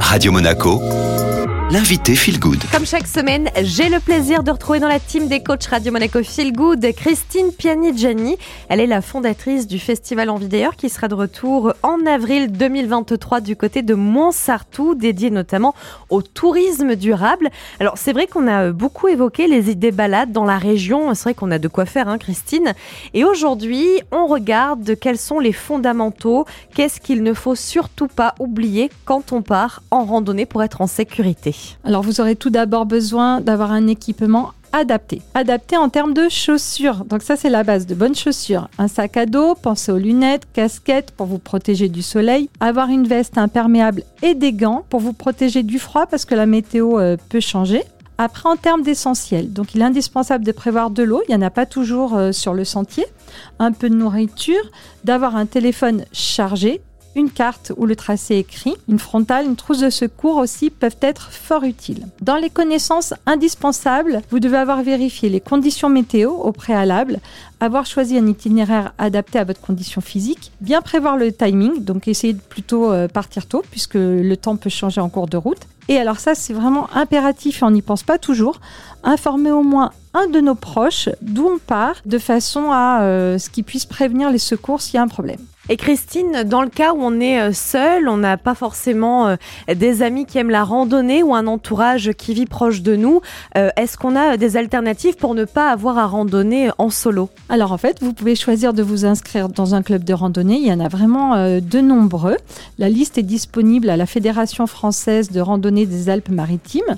Radio Monaco, l'invité Feel Good. Comme chaque semaine, j'ai le plaisir de retrouver dans la team des coachs Radio Monaco Feel Good Christine Piani-Gianni. Elle est la fondatrice du Festival Envie d'ailleurs qui sera de retour en avril 2023 du côté de Montsartou, dédié notamment au tourisme durable. Alors c'est vrai qu'on a beaucoup évoqué les idées balades dans la région, c'est vrai qu'on a de quoi faire, hein, Christine. Et aujourd'hui, on regarde quels sont les fondamentaux, qu'est-ce qu'il ne faut surtout pas oublier quand on part en randonnée pour être en sécurité? Alors vous aurez tout d'abord besoin d'avoir un équipement adapté. Adapté en termes de chaussures. Donc ça c'est la base de bonnes chaussures. Un sac à dos, pensez aux lunettes, casquettes pour vous protéger du soleil, avoir une veste imperméable et des gants pour vous protéger du froid parce que la météo euh, peut changer. Après, en termes d'essentiel, donc il est indispensable de prévoir de l'eau, il n'y en a pas toujours euh, sur le sentier, un peu de nourriture, d'avoir un téléphone chargé, une carte où le tracé écrit, une frontale, une trousse de secours aussi peuvent être fort utiles. Dans les connaissances indispensables, vous devez avoir vérifié les conditions météo au préalable, avoir choisi un itinéraire adapté à votre condition physique, bien prévoir le timing, donc essayer de plutôt euh, partir tôt puisque le temps peut changer en cours de route. Et alors ça, c'est vraiment impératif et on n'y pense pas toujours. Informer au moins un de nos proches d'où on part de façon à euh, ce qu'il puisse prévenir les secours s'il y a un problème. Et Christine, dans le cas où on est euh, seul, on n'a pas forcément euh, des amis qui aiment la randonnée ou un entourage qui vit proche de nous, euh, est-ce qu'on a des alternatives pour ne pas avoir à randonner en solo? Alors en fait, vous pouvez choisir de vous inscrire dans un club de randonnée. Il y en a vraiment de nombreux. La liste est disponible à la Fédération française de randonnée des Alpes-Maritimes.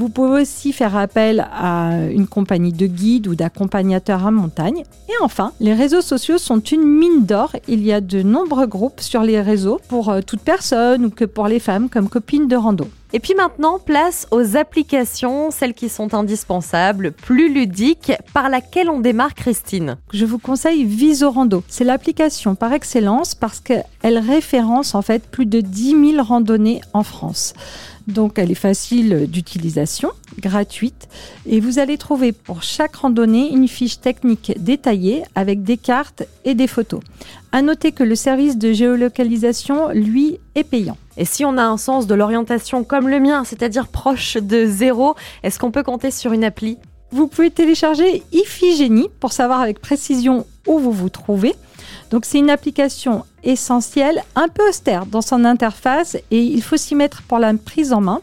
Vous pouvez aussi faire appel à une compagnie de guides ou d'accompagnateurs à montagne. Et enfin, les réseaux sociaux sont une mine d'or. Il y a de nombreux groupes sur les réseaux pour euh, toute personne ou que pour les femmes comme copines de rando. Et puis maintenant, place aux applications, celles qui sont indispensables, plus ludiques, par laquelle on démarre Christine. Je vous conseille Visorando. C'est l'application par excellence parce qu'elle référence en fait plus de 10 000 randonnées en France. Donc elle est facile d'utilisation, gratuite, et vous allez trouver pour chaque randonnée une fiche technique détaillée avec des cartes et des photos. À noter que le service de géolocalisation, lui, est payant. Et si on a un sens de l'orientation comme le mien, c'est-à-dire proche de zéro, est-ce qu'on peut compter sur une appli? Vous pouvez télécharger Iphigénie pour savoir avec précision où vous vous trouvez. Donc c'est une application essentielle, un peu austère dans son interface et il faut s'y mettre pour la prise en main.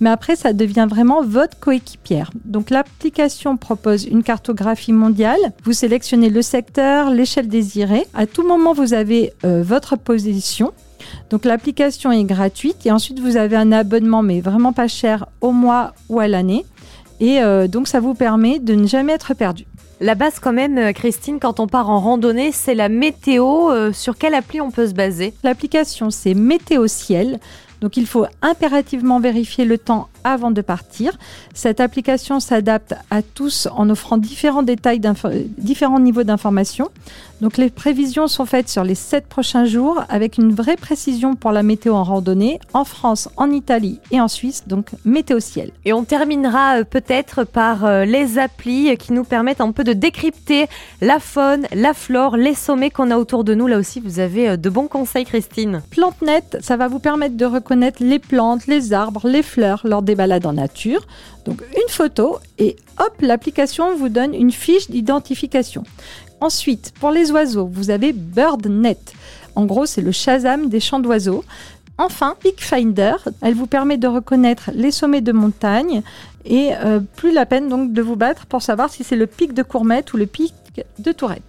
Mais après, ça devient vraiment votre coéquipière. Donc l'application propose une cartographie mondiale. Vous sélectionnez le secteur, l'échelle désirée. À tout moment, vous avez euh, votre position. Donc l'application est gratuite et ensuite vous avez un abonnement mais vraiment pas cher au mois ou à l'année. Et euh, donc ça vous permet de ne jamais être perdu. La base quand même, euh, Christine, quand on part en randonnée, c'est la météo. Euh, sur quelle appli on peut se baser? L'application, c'est Météo Ciel. Donc il faut impérativement vérifier le temps avant de partir. Cette application s'adapte à tous en offrant différents détails, différents niveaux d'information. Donc les prévisions sont faites sur les 7 prochains jours avec une vraie précision pour la météo en randonnée en France, en Italie et en Suisse, donc météo ciel. Et on terminera euh, peut-être par euh, les applis qui nous permettent un peu de décrypter la faune, la flore, les sommets qu'on a autour de nous. Là aussi, vous avez euh, de bons conseils, Christine. PlanteNet, ça va vous permettre de reconnaître les plantes, les arbres, les fleurs lors des balades en nature. Donc une photo et hop, l'application vous donne une fiche d'identification. Ensuite, pour les oiseaux, vous avez BirdNet. En gros, c'est le Shazam des champs d'oiseaux. Enfin, Peakfinder, elle vous permet de reconnaître les sommets de montagne et euh, plus la peine donc de vous battre pour savoir si c'est le pic de Courmette ou le pic de Tourette.